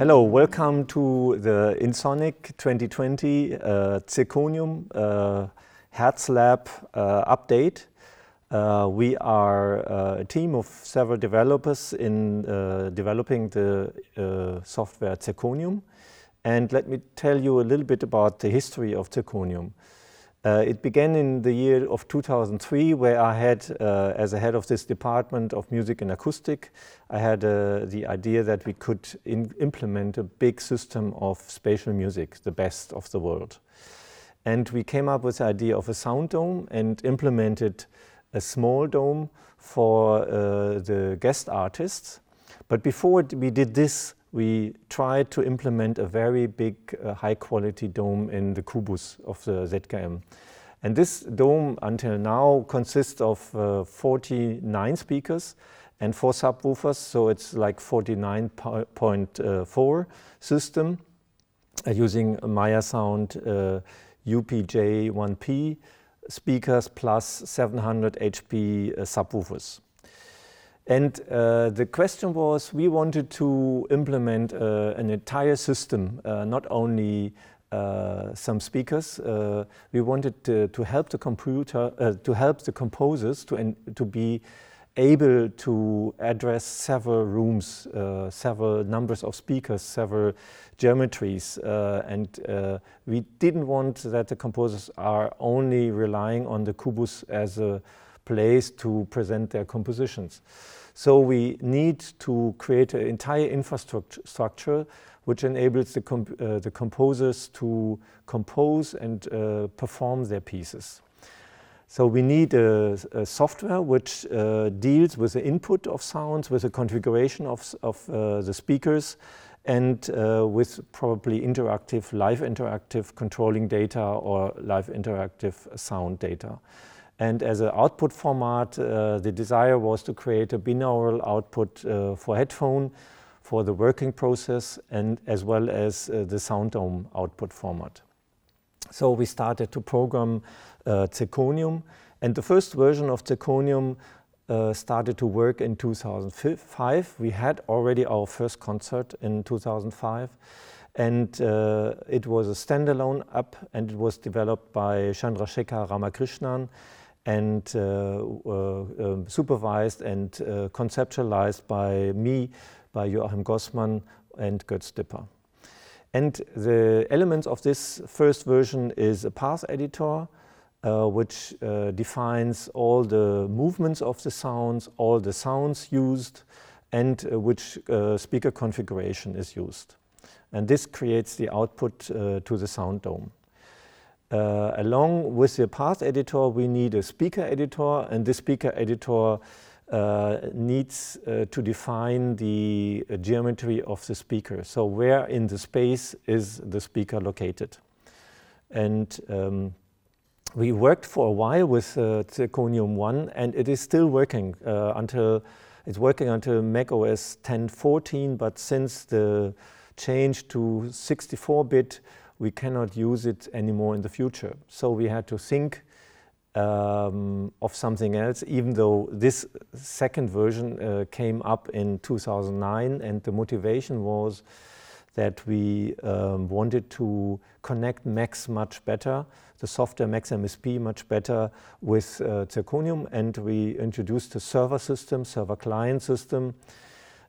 Hello, welcome to the InSonic 2020 uh, Zirkonium uh, Hertz Lab uh, update. Uh, we are uh, a team of several developers in uh, developing the uh, software Zirkonium. And let me tell you a little bit about the history of Zirkonium. Uh, it began in the year of 2003, where I had, uh, as a head of this department of music and acoustic, I had uh, the idea that we could implement a big system of spatial music, the best of the world. And we came up with the idea of a sound dome and implemented a small dome for uh, the guest artists. But before we did this, we tried to implement a very big, uh, high quality dome in the Kubus of the ZKM. And this dome until now consists of uh, 49 speakers and four subwoofers, so it's like 49.4 system uh, using Meyer Sound uh, UPJ1P speakers plus 700 HP uh, subwoofers. And uh, the question was, we wanted to implement uh, an entire system, uh, not only uh, some speakers. Uh, we wanted to, to, help the computer, uh, to help the composers to, to be able to address several rooms, several numbers of speakers, several geometries. and we didn't want that the composers are only relying on the Kubus as a place to present their compositions. So we need to create an entire infrastructure which enables the, comp uh, the composers to compose and uh, perform their pieces. So we need a, a software which uh, deals with the input of sounds, with the configuration of, of uh, the speakers, and uh, with probably interactive, live interactive controlling data or live interactive sound data. And as an output format, uh, the desire was to create a binaural output uh, for headphone for the working process and as well as uh, the sound dome output format. So we started to program uh, Zirkonium and the first version of Zirkonium uh, started to work in 2005. We had already our first concert in 2005 and uh, it was a standalone app and it was developed by Chandrasekhar Ramakrishnan and uh, uh, um, supervised and uh, conceptualized by me, by Joachim Gossmann and Götz Dipper. And the elements of this first version is a path editor, uh, which uh, defines all the movements of the sounds, all the sounds used, and uh, which speaker configuration is used. And this creates the output to the sound dome. Uh, along with the path editor, we need a speaker editor, and this speaker editor uh, needs uh, to define the uh, geometry of the speaker. So where in the space is the speaker located? And um, we worked for a while with uh, Zirkonium 1, and it is still working uh, until it's working until Mac OS 10.14, but since the change to 64-bit, we cannot use it anymore in the future. So we had to think um, of something else, even though this second version uh, came up in 2009 and the motivation was that we um, wanted to connect Max much better, the software Max MSP much better with uh, Zirkonium and we introduced a server system, server client system.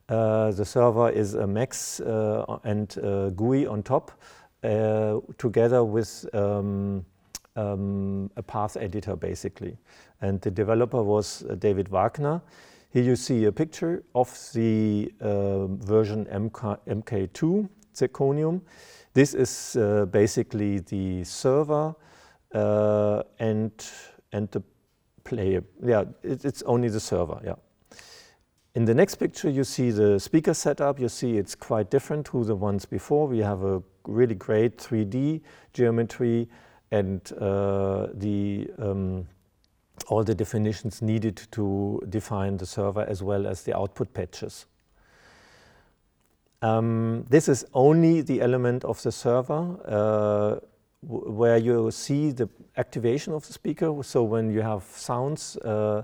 Uh, the server is a Max uh, and GUI on top uh, together with um, um, a path editor basically. And the developer was uh, David Wagner. Here you see a picture of the uh, version MK, MK2 Zirkonium. This is uh, basically the server uh, and, and the player. Yeah, it, it's only the server, yeah. In the next picture you see the speaker setup. You see it's quite different to the ones before. We have a really great 3D geometry and uh, the um, all the definitions needed to define the server as well as the output patches. Um, this is only the element of the server uh, where you see the activation of the speaker. So when you have sounds, uh,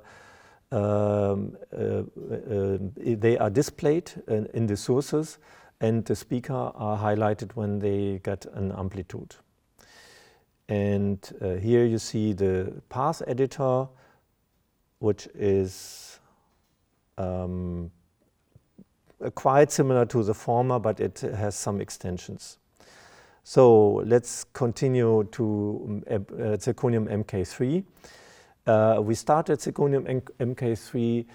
um, uh, uh, they are displayed in, in the sources and the speaker are highlighted when they get an amplitude. And uh, here you see the path editor, which is um, quite similar to the former, but it has some extensions. So let's continue to uh, zirkonium MK3. Uh, we started zirkonium MK3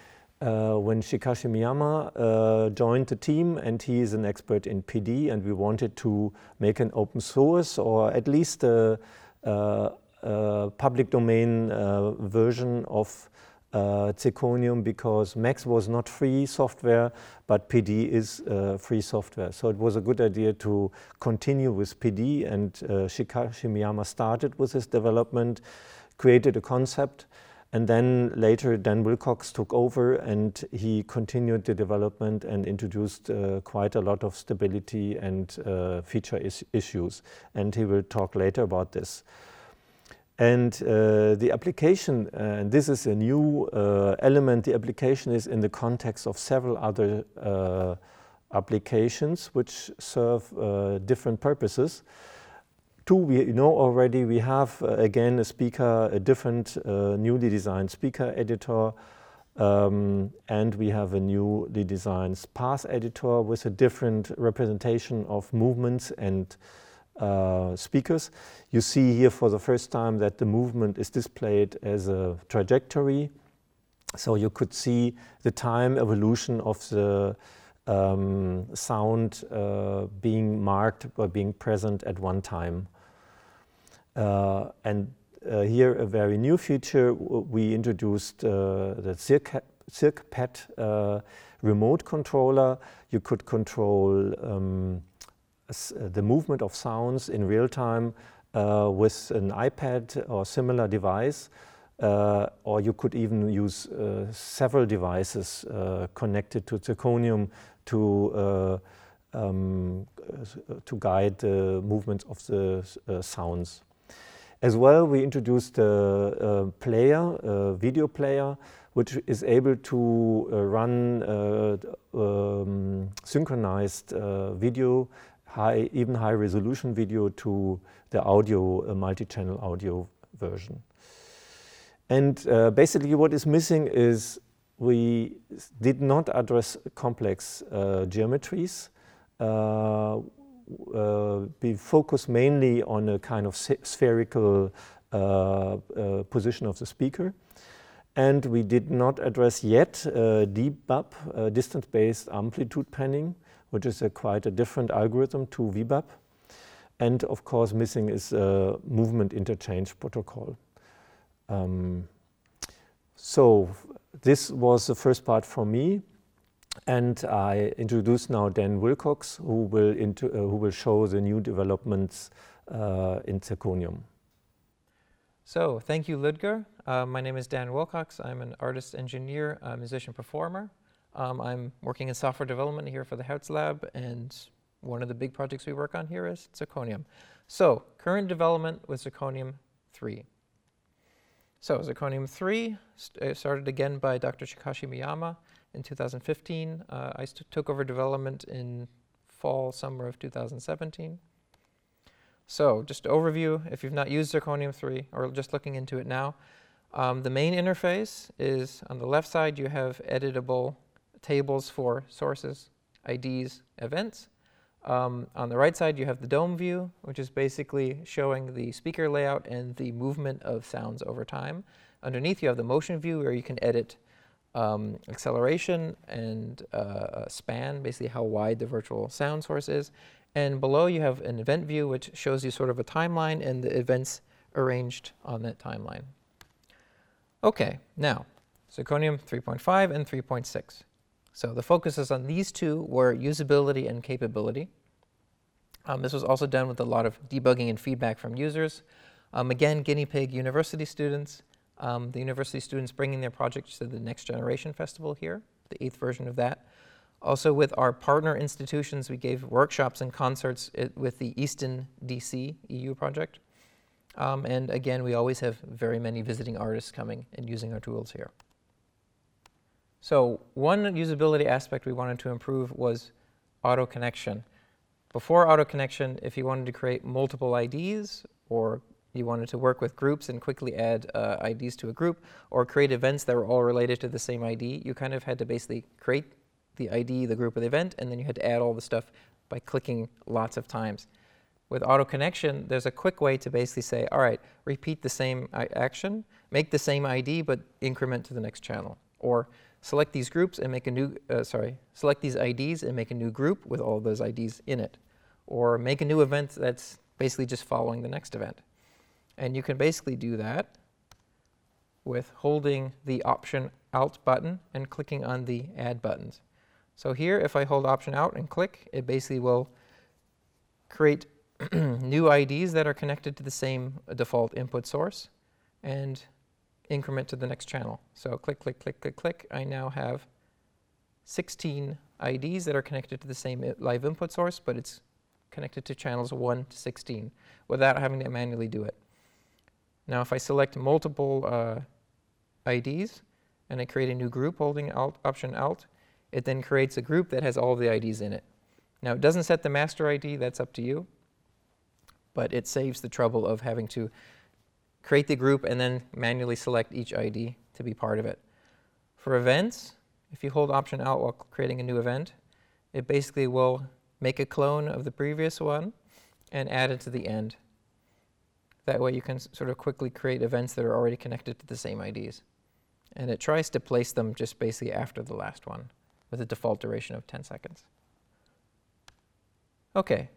uh, when Chikashi Miyama uh, joined the team and he is an expert in PD and we wanted to make an open source or at least a, a, a public domain uh, version of uh, zirkonium because Max was not free software but PD is uh, free software. So it was a good idea to continue with PD and uh, Chikashi Miyama started with this development, created a concept and then later Dan Wilcox took over and he continued the development and introduced uh, quite a lot of stability and uh, feature is issues. And he will talk later about this. And uh, the application, and this is a new uh, element, the application is in the context of several other uh, applications which serve uh, different purposes. Two, we know already we have uh, again a speaker, a different uh, newly designed speaker editor, um, and we have a newly designed path editor with a different representation of movements and uh, speakers. You see here for the first time that the movement is displayed as a trajectory. So you could see the time evolution of the um, sound uh, being marked by being present at one time. Uh, and uh, here a very new feature, we introduced uh, the ZirkPad remote controller. You could control um, the movement of sounds in real time uh, with an iPad or similar device, uh, or you could even use uh, several devices connected to Zirkonium to um, to guide the movements of the sounds. As well, we introduced a, a player, a video player, which is able to uh, run uh, um, synchronized uh, video, high, even high resolution video to the audio, multi-channel audio version. And uh, basically what is missing is we did not address complex uh, geometries. Uh, uh, be focused mainly on a kind of spherical uh, uh, position of the speaker. And we did not address yet uh, DBAP, uh, distance-based amplitude panning, which is a quite a different algorithm to VBAP. And of course, missing is a movement interchange protocol. Um, so this was the first part for me. And I introduce now Dan Wilcox, who will, uh, who will show the new developments uh, in zirkonium. So, thank you, Ludger. Uh, my name is Dan Wilcox. I'm an artist, engineer, musician, performer. Um, I'm working in software development here for the Hertz Lab, and one of the big projects we work on here is zirkonium. So, current development with zirkonium 3. So, zirkonium 3 st uh, started again by Dr. Chikashi Miyama in 2015. Uh, I took over development in fall, summer of 2017. So just overview, if you've not used Zirkonium 3 or just looking into it now, um, the main interface is on the left side you have editable tables for sources, IDs, events. Um, on the right side you have the dome view, which is basically showing the speaker layout and the movement of sounds over time. Underneath you have the motion view where you can edit um, acceleration and uh, span, basically how wide the virtual sound source is. And below you have an event view which shows you sort of a timeline and the events arranged on that timeline. Okay, now zirkonium 3.5 and 3.6. So the focus is on these two were usability and capability. Um, this was also done with a lot of debugging and feedback from users. Um, again, guinea pig university students um, the university students bringing their projects to the Next Generation Festival here, the eighth version of that. Also with our partner institutions, we gave workshops and concerts with the Easton DC EU project. Um, and again, we always have very many visiting artists coming and using our tools here. So one usability aspect we wanted to improve was auto connection. Before auto connection, if you wanted to create multiple IDs or you wanted to work with groups and quickly add uh, IDs to a group or create events that were all related to the same ID, you kind of had to basically create the ID, the group of the event, and then you had to add all the stuff by clicking lots of times. With auto connection, there's a quick way to basically say, all right, repeat the same action, make the same ID, but increment to the next channel. Or select these groups and make a new, uh, sorry, select these IDs and make a new group with all those IDs in it. Or make a new event that's basically just following the next event. And you can basically do that with holding the Option Alt button and clicking on the Add buttons. So here, if I hold Option Alt and click, it basically will create new IDs that are connected to the same default input source and increment to the next channel. So click, click, click, click, click. I now have 16 IDs that are connected to the same live input source, but it's connected to channels 1 to 16 without having to manually do it. Now if I select multiple uh, IDs and I create a new group holding alt, Option Alt, it then creates a group that has all the IDs in it. Now it doesn't set the master ID, that's up to you, but it saves the trouble of having to create the group and then manually select each ID to be part of it. For events, if you hold Option Alt while creating a new event, it basically will make a clone of the previous one and add it to the end. That way you can sort of quickly create events that are already connected to the same IDs. And it tries to place them just basically after the last one with a default duration of 10 seconds. Okay,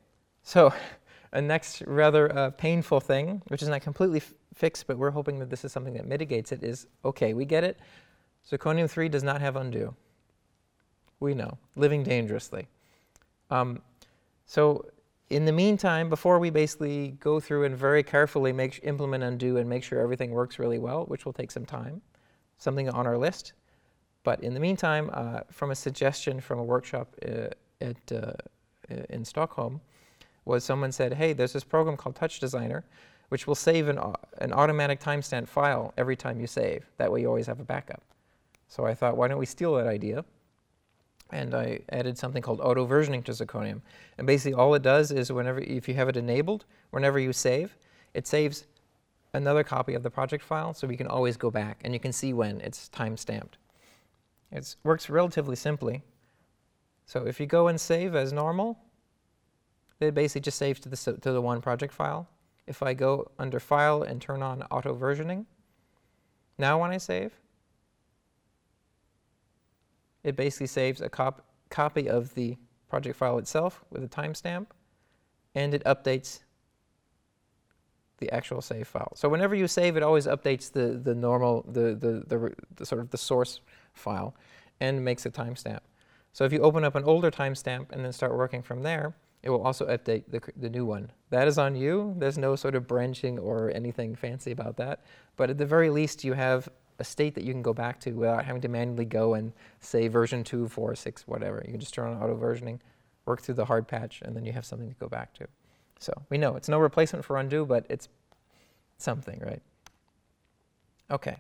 so a next rather uh, painful thing, which is not completely fixed, but we're hoping that this is something that mitigates it, is okay, we get it. Zirkonium 3 does not have undo. We know, living dangerously. Um, so in the meantime, before we basically go through and very carefully make, implement undo and make sure everything works really well, which will take some time, something on our list. But in the meantime, uh, from a suggestion from a workshop uh, at, uh, in Stockholm, was someone said, hey, there's this program called TouchDesigner, which will save an, an automatic timestamp file every time you save. That way you always have a backup. So I thought, why don't we steal that idea? and I added something called auto versioning to Zirkonium. And basically all it does is whenever, if you have it enabled, whenever you save, it saves another copy of the project file so we can always go back and you can see when it's time stamped. It works relatively simply. So if you go and save as normal, it basically just saves to the, to the one project file. If I go under File and turn on auto versioning, now when I save, it basically saves a cop copy of the project file itself with a timestamp, and it updates the actual save file. So whenever you save, it always updates the, the normal, the, the, the, the sort of the source file and makes a timestamp. So if you open up an older timestamp and then start working from there, it will also update the, the new one. That is on you. There's no sort of branching or anything fancy about that. But at the very least, you have a state that you can go back to without having to manually go and say version 2, 4, 6, whatever. You can just turn on auto versioning, work through the hard patch, and then you have something to go back to. So we know it's no replacement for undo, but it's something, right? Okay.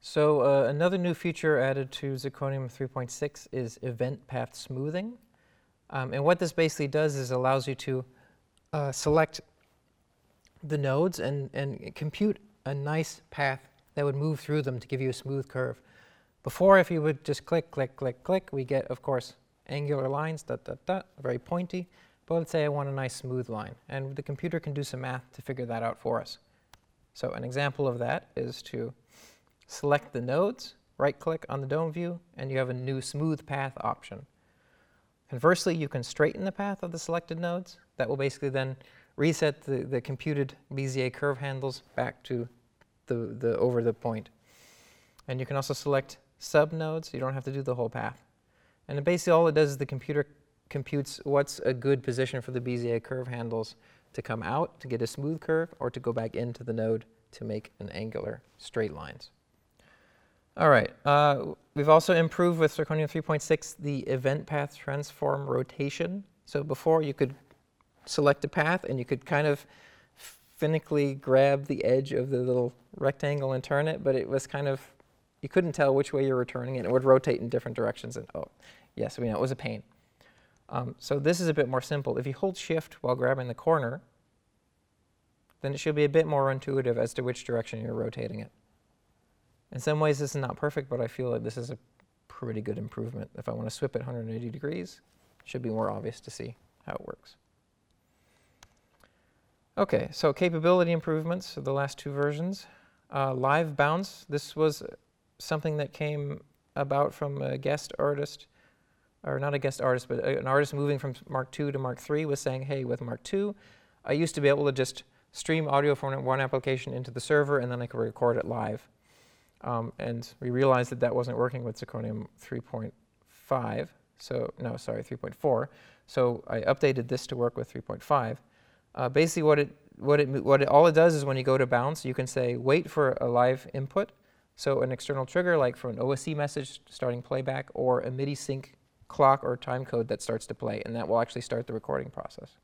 So uh, another new feature added to Zirkonium 3.6 is event path smoothing. Um, and what this basically does is allows you to uh, select the nodes and, and compute a nice path that would move through them to give you a smooth curve. Before, if you would just click, click, click, click, we get, of course, angular lines, dot, dot, dot, very pointy. But let's say I want a nice smooth line. And the computer can do some math to figure that out for us. So an example of that is to select the nodes, right-click on the dome view, and you have a new smooth path option. Conversely, you can straighten the path of the selected nodes. That will basically then reset the, the computed Bezier curve handles back to the, the over the point. And you can also select subnodes. You don't have to do the whole path. And basically all it does is the computer computes what's a good position for the Bezier curve handles to come out to get a smooth curve or to go back into the node to make an angular straight lines. All right, uh, we've also improved with Zirkonium 3.6 the event path transform rotation. So before you could select a path and you could kind of finically grab the edge of the little rectangle and turn it, but it was kind of, you couldn't tell which way you were turning it. It would rotate in different directions. And oh, yes, we know it was a pain. Um, so this is a bit more simple. If you hold shift while grabbing the corner, then it should be a bit more intuitive as to which direction you're rotating it. In some ways this is not perfect, but I feel like this is a pretty good improvement. If I want to swip it 180 degrees, it should be more obvious to see how it works. Okay, so capability improvements, of the last two versions. Uh, live bounce, this was something that came about from a guest artist, or not a guest artist, but an artist moving from Mark II to Mark III was saying, hey, with Mark II, I used to be able to just stream audio from one application into the server and then I could record it live. Um, and we realized that that wasn't working with Zirkonium 3.5. So, no, sorry, 3.4. So I updated this to work with 3.5. Uh, basically, what it, what it, what it, all it does is when you go to bounce, you can say wait for a live input. So an external trigger, like for an OSC message starting playback, or a MIDI sync clock or time code that starts to play, and that will actually start the recording process.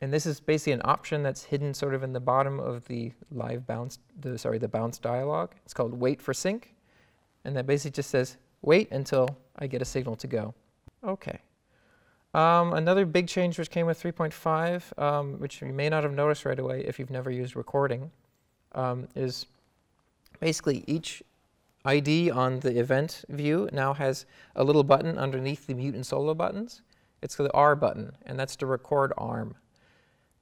And this is basically an option that's hidden sort of in the bottom of the live bounce, the, sorry, the bounce dialog. It's called wait for sync. And that basically just says wait until I get a signal to go. Okay. Um, another big change which came with 3.5, um, which you may not have noticed right away if you've never used recording, um, is basically each ID on the event view now has a little button underneath the mute and solo buttons. It's the R button, and that's to record arm.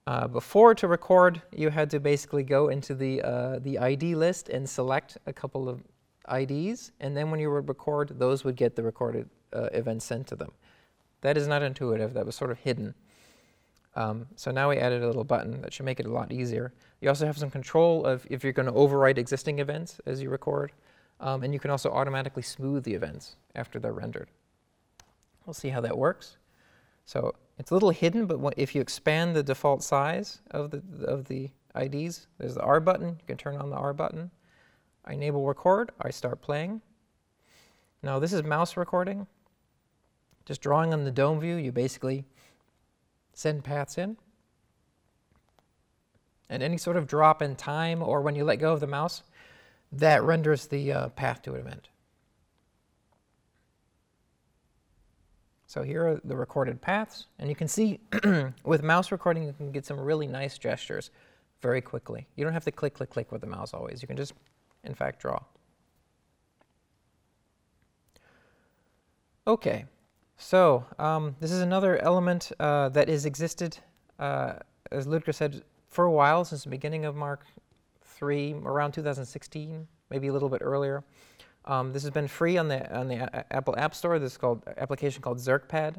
Uh, before to record, you had to basically go into the, uh, the ID list and select a couple of IDs, and then when you would record, those would get the recorded uh, events sent to them. That is not intuitive, that was sort of hidden. Um, so now we added a little button that should make it a lot easier. You also have some control of if you're going to overwrite existing events as you record, um, and you can also automatically smooth the events after they're rendered. We'll see how that works. So it's a little hidden, but if you expand the default size of the, of the IDs, there's the R button. You can turn on the R button. I enable record. I start playing. Now this is mouse recording. Just drawing on the dome view, you basically send paths in. And any sort of drop in time or when you let go of the mouse, that renders the uh, path to an event. So here are the recorded paths, and you can see with mouse recording you can get some really nice gestures very quickly. You don't have to click, click, click with the mouse always. You can just, in fact, draw. Okay, so um, this is another element uh, that has existed, uh, as Ludger said, for a while, since the beginning of Mark 3, around 2016, maybe a little bit earlier. Um, this has been free on the, on the Apple App Store. This is called application called ZirkPad.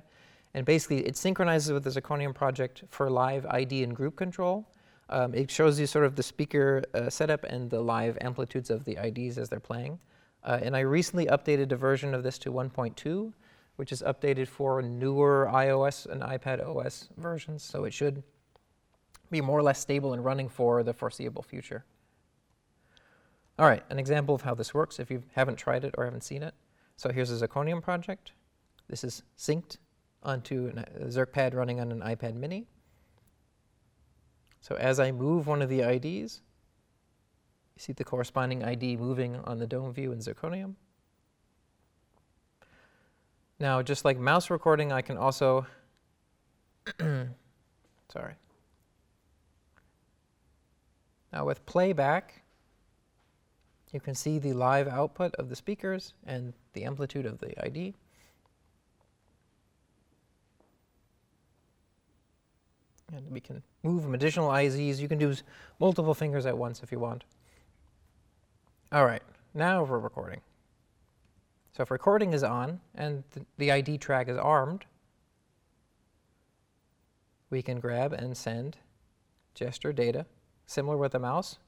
And basically, it synchronizes with the Zirkonium project for live ID and group control. Um, it shows you sort of the speaker uh, setup and the live amplitudes of the IDs as they're playing. Uh, and I recently updated a version of this to 1.2, which is updated for newer iOS and iPad OS versions. So it should be more or less stable and running for the foreseeable future. All right, an example of how this works if you haven't tried it or haven't seen it. So here's a Zirkonium project. This is synced onto a ZirkPad running on an iPad mini. So as I move one of the IDs, you see the corresponding ID moving on the dome view in Zirkonium. Now, just like mouse recording, I can also, sorry. Now with playback, you can see the live output of the speakers and the amplitude of the ID. And we can move additional IZs. You can do multiple fingers at once if you want. All right, now for recording. So if recording is on and th the ID track is armed, we can grab and send gesture data, similar with the mouse,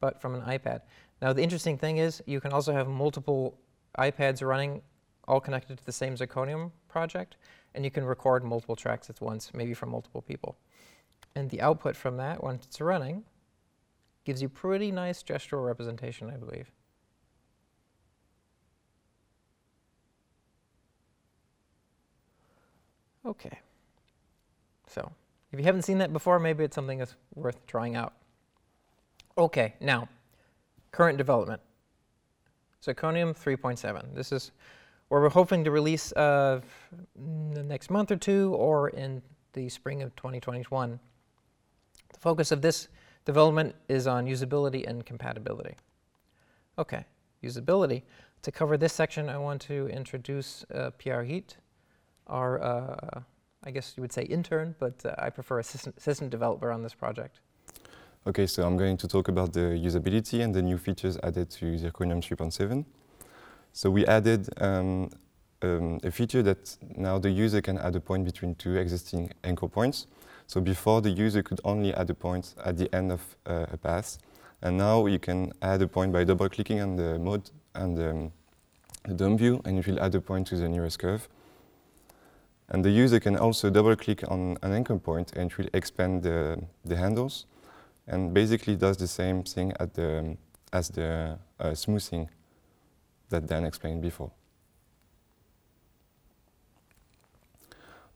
but from an iPad. Now the interesting thing is you can also have multiple iPads running all connected to the same Zirkonium project, and you can record multiple tracks at once, maybe from multiple people. And the output from that, once it's running, gives you pretty nice gestural representation, I believe. Okay. So, if you haven't seen that before, maybe it's something that's worth trying out. Okay, now, current development. Zirkonium 3.7. This is where we're hoping to release uh, the next month or two or in the spring of 2021. The focus of this development is on usability and compatibility. Okay, usability. To cover this section, I want to introduce uh, Pierre Heat, our, uh, I guess you would say intern, but uh, I prefer assistant, assistant developer on this project. Okay, so I'm going to talk about the usability and the new features added to Zirkonium 3.7. So we added um, um, a feature that now the user can add a point between two existing anchor points. So before the user could only add a point at the end of uh, a path, and now you can add a point by double clicking on the mode and um, the dome view, and it will add a point to the nearest curve. And the user can also double click on an anchor point and it will expand the, the handles and basically does the same thing the, as the uh, smoothing that Dan explained before.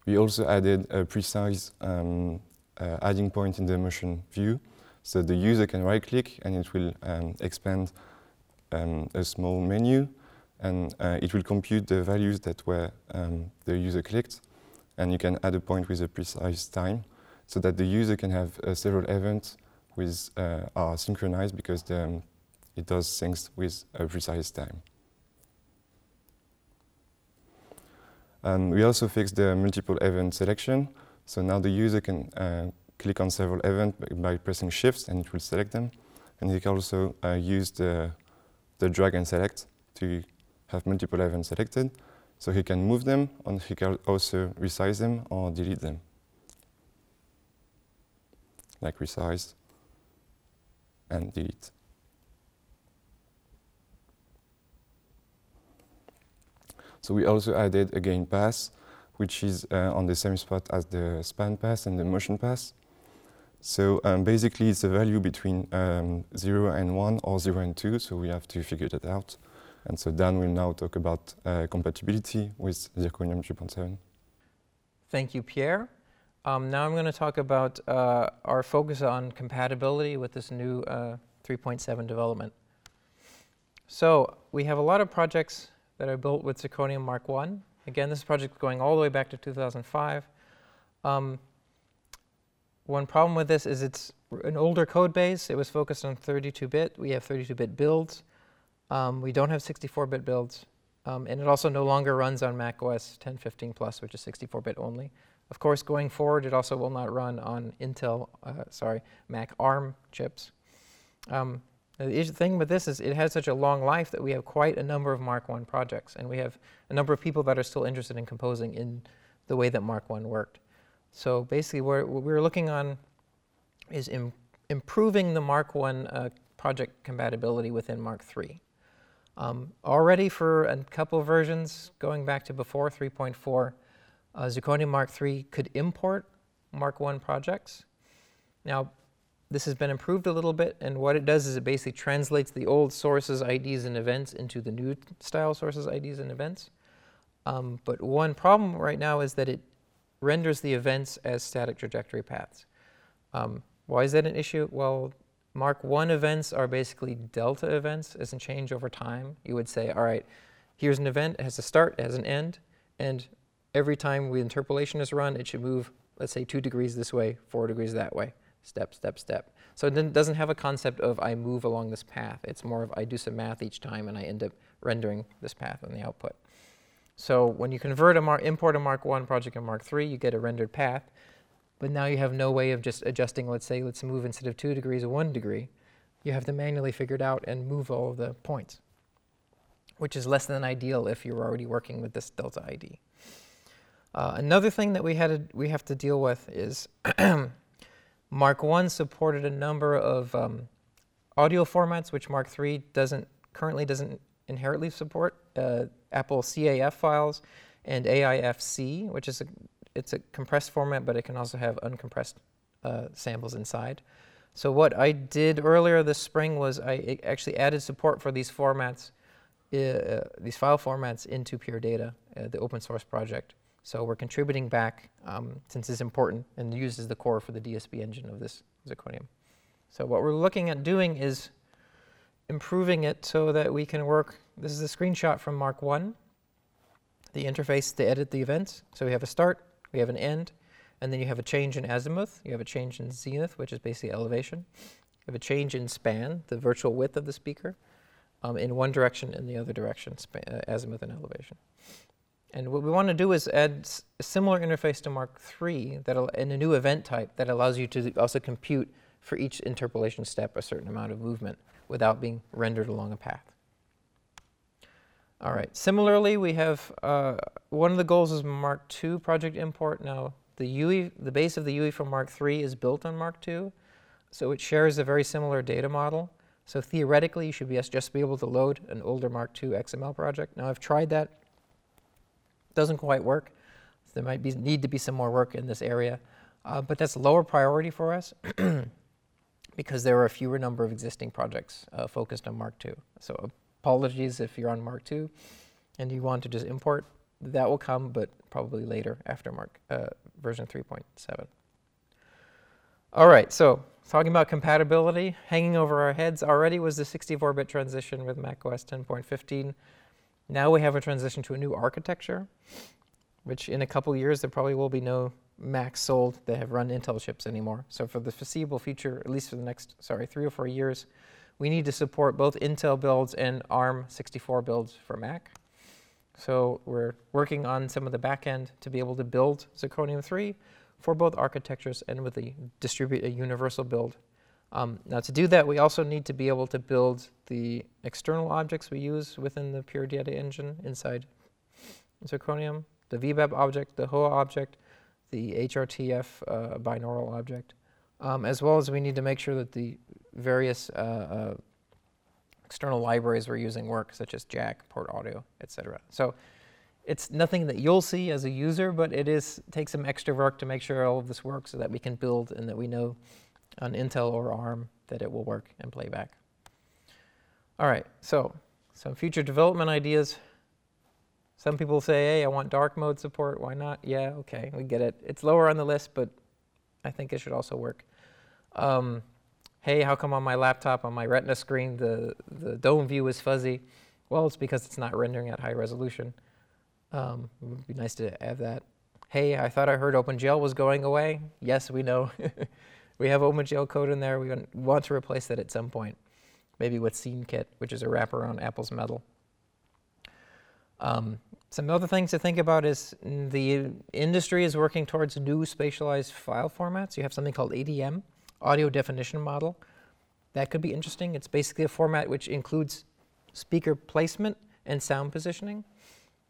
We also added a precise um, uh, adding point in the motion view. So the user can right click and it will um, expand um, a small menu and uh, it will compute the values that were um, the user clicked and you can add a point with a precise time so that the user can have uh, several events with uh, are synchronized because the, it does things with a precise time. And we also fixed the multiple event selection. So now the user can uh, click on several events by, pressing shifts and it will select them. And he can also uh, use the, the drag and select to have multiple events selected. So he can move them and he can also resize them or delete them. Like resize and delete. So we also added a gain pass, which is uh, on the same spot as the span pass and the motion pass. So um, basically it's a value between um, 0 and 1 or 0 and 2, so we have to figure that out. And so Dan will now talk about uh, compatibility with Zirkonium 3.7. Thank you, Pierre. Um, now I'm going to talk about uh, our focus on compatibility with this new uh, 3.7 development. So we have a lot of projects that are built with Zirkonium Mark 1. Again, this project is going all the way back to 2005. Um, one problem with this is it's an older code base. It was focused on 32-bit. We have 32-bit builds. Um, we don't have 64-bit builds. Um, and it also no longer runs on Mac OS 1015 Plus, which is 64-bit only. Of course, going forward, it also will not run on Intel, uh, sorry, Mac ARM chips. Um, the thing with this is it has such a long life that we have quite a number of Mark I projects, and we have a number of people that are still interested in composing in the way that Mark I worked. So basically, what we're looking on is Im improving the Mark I uh, project compatibility within Mark III. Um, already for a couple versions, going back to before 3.4, uh, Zirkonium Mark III could import Mark I projects. Now, this has been improved a little bit, and what it does is it basically translates the old sources, IDs, and events into the new style sources, IDs, and events. Um, but one problem right now is that it renders the events as static trajectory paths. Um, why is that an issue? Well, Mark 1 events are basically delta events, doesn't change over time. You would say, all right, here's an event, it has a start, it has an end, and every time the interpolation is run, it should move, let's say, two degrees this way, four degrees that way step, step, step. So it doesn't have a concept of I move along this path. It's more of I do some math each time and I end up rendering this path in the output. So when you convert a Mark, import a Mark 1 project in Mark 3, you get a rendered path. But now you have no way of just adjusting, let's say, let's move instead of 2 degrees, 1 degree. You have to manually figure it out and move all of the points, which is less than ideal if you're already working with this delta ID. Uh, another thing that we, had to, we have to deal with is Mark One supported a number of um, audio formats, which Mark III doesn't currently doesn't inherently support. Uh, Apple CAF files and AIFC, which is a it's a compressed format, but it can also have uncompressed uh, samples inside. So what I did earlier this spring was I actually added support for these formats, uh, these file formats into Pure Data, uh, the open source project. So we're contributing back um, since it's important and used as the core for the DSP engine of this Zirkonium. So what we're looking at doing is improving it so that we can work, this is a screenshot from Mark 1. the interface to edit the events. So we have a start, we have an end, and then you have a change in azimuth, you have a change in zenith, which is basically elevation. You have a change in span, the virtual width of the speaker, um, in one direction and the other direction, uh, azimuth and elevation. And what we want to do is add a similar interface to Mark III that in a new event type that allows you to also compute for each interpolation step a certain amount of movement without being rendered along a path. All right. Similarly, we have uh, one of the goals is Mark II project import. Now, the UE, the base of the UE from Mark III is built on Mark II, so it shares a very similar data model. So theoretically, you should be just be able to load an older Mark II XML project. Now, I've tried that. Doesn't quite work. There might be need to be some more work in this area, uh, but that's lower priority for us because there are a fewer number of existing projects uh, focused on Mark II. So apologies if you're on Mark II and you want to just import. That will come, but probably later after Mark uh, version 3.7. All right, so talking about compatibility, hanging over our heads already was the 64-bit transition with macOS 10.15. Now we have a transition to a new architecture, which in a couple years there probably will be no Macs sold that have run Intel chips anymore. So for the foreseeable future, at least for the next, sorry, three or four years, we need to support both Intel builds and ARM 64 builds for Mac. So we're working on some of the backend to be able to build Zirkonium 3 for both architectures and with the distribute a universal build. Um, now to do that, we also need to be able to build the external objects we use within the pure data engine inside Zirkonium, the VBAP object, the HOA object, the HRTF uh, binaural object, um, as well as we need to make sure that the various uh, uh, external libraries we're using work, such as Jack, PortAudio, etc. So it's nothing that you'll see as a user, but it is takes some extra work to make sure all of this works so that we can build and that we know on Intel or ARM that it will work and play back. All right, so some future development ideas. Some people say, hey, I want dark mode support. Why not? Yeah, okay, we get it. It's lower on the list, but I think it should also work. Um, hey, how come on my laptop, on my retina screen, the, the dome view is fuzzy? Well, it's because it's not rendering at high resolution. Um, it would be nice to have that. Hey, I thought I heard OpenGL was going away. Yes, we know. we have OpenGL code in there. We want to replace that at some point, maybe with SceneKit, which is a wrapper on Apple's Metal. Um, some other things to think about is the industry is working towards new spatialized file formats. You have something called ADM, Audio Definition Model. That could be interesting. It's basically a format which includes speaker placement and sound positioning.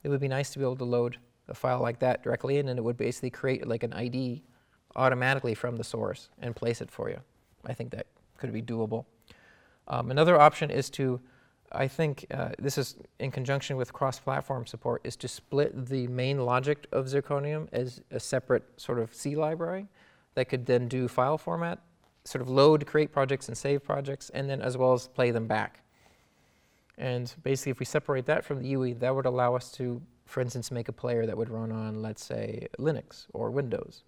It would be nice to be able to load a file like that directly in, and it would basically create like an ID automatically from the source and place it for you. I think that could be doable. Um, another option is to, I think uh, this is in conjunction with cross-platform support, is to split the main logic of Zirkonium as a separate sort of C library that could then do file format, sort of load, create projects and save projects, and then as well as play them back. And basically, if we separate that from the UE, that would allow us to, for instance, make a player that would run on, let's say, Linux or Windows,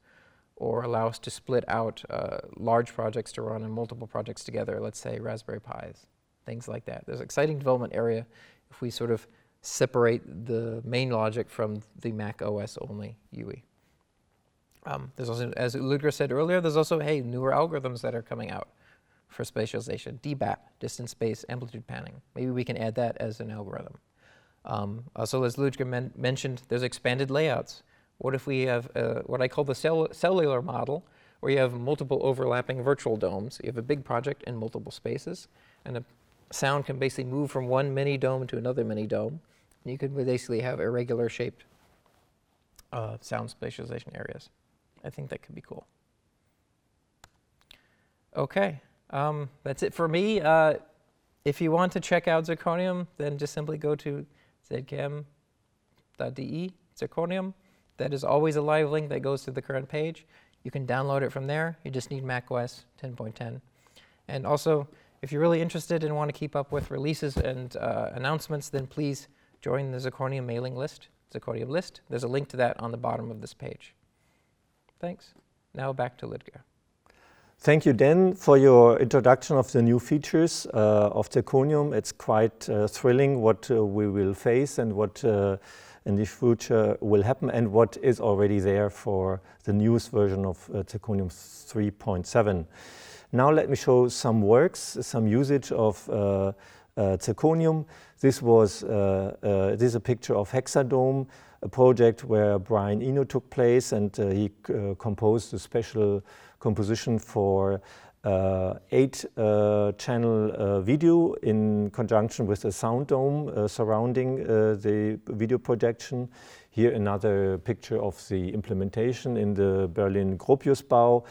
or allow us to split out uh, large projects to run and multiple projects together, let's say Raspberry Pis, things like that. There's an exciting development area if we sort of separate the main logic from the Mac OS only UE. Um, there's also, as Ludger said earlier, there's also, hey, newer algorithms that are coming out for spatialization, DBAP, distance-based amplitude panning. Maybe we can add that as an algorithm. Um, also, as Ludger men mentioned, there's expanded layouts. What if we have uh, what I call the cell cellular model, where you have multiple overlapping virtual domes. You have a big project in multiple spaces, and a sound can basically move from one mini dome to another mini dome. And you could basically have irregular shaped uh, sound spatialization areas. I think that could be cool. Okay. Um, that's it for me. Uh, if you want to check out Zirkonium, then just simply go to zkm.de, Zirkonium. That is always a live link that goes to the current page. You can download it from there. You just need macOS 10.10. And also, if you're really interested and want to keep up with releases and uh, announcements, then please join the Zirkonium mailing list, Zirkonium list. There's a link to that on the bottom of this page. Thanks. Now back to Ludger. Thank you, Dan, for your introduction of the new features uh, of Zirkonium. It's quite uh, thrilling what uh, we will face and what uh, in the future will happen and what is already there for the newest version of uh, Zirkonium 3.7. Now let me show some works, some usage of uh, uh, zirkonium. This was uh, uh, this is a picture of Hexadome, a project where Brian Eno took place, and uh, he composed a special composition for uh, eight uh, channel uh, video in conjunction with a sound dome surrounding the video projection. Here another picture of the implementation in the Berlin Gropiusbau.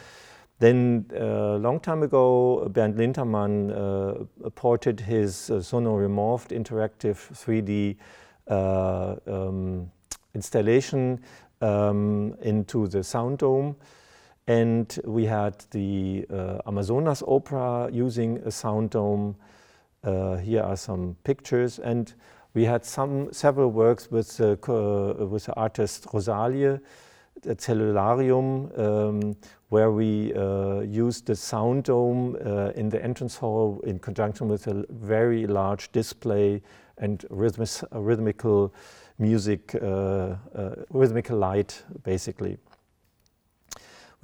Then a uh, long time ago, Bernd Lintermann uh, ported his uh, SonoMorphis interactive 3D uh, um, installation um, into the sound dome. And we had the uh, Amazonas Opera using a sound dome. Uh, here are some pictures. And we had some several works with, uh, with the artist Rosalie, the Cellularium, um, where we uh, used the sound dome uh, in the entrance hall in conjunction with a very large display and rhythmic, rhythmical music, uh, rhythmical light, basically.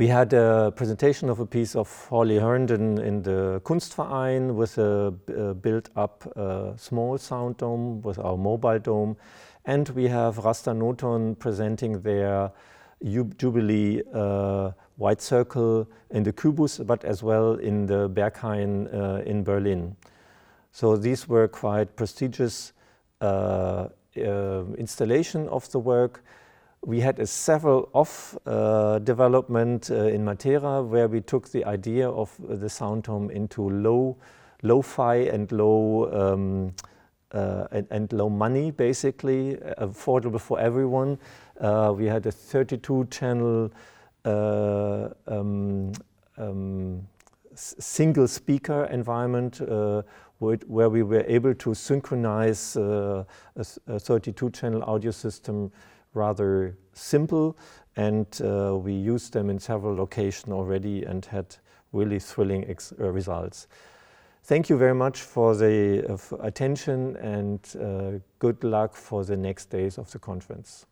We had a presentation of a piece of Holly Herndon in the Kunstverein with a, a built-up uh, small sound dome with our mobile dome. And we have Raster-Noton presenting their Jubilee uh, White Circle in the Kubus, but as well in the Berghain uh, in Berlin. So these were quite prestigious uh, uh, installation of the work we had a several off uh, development uh, in Matera where we took the idea of the sound dome into low, lo-fi and low um, uh, and, and, low money, basically affordable for everyone. Uh, we had a 32 channel uh, um, um, single speaker environment uh, where we were able to synchronize a, a 32 channel audio system rather simple and uh, we used them in several locations already and had really thrilling uh, results. Thank you very much for the uh, attention and uh, good luck for the next days of the conference.